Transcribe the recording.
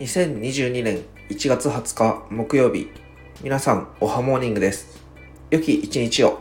2022年1月20日木曜日。皆さんおはモーニングです。良き一日を。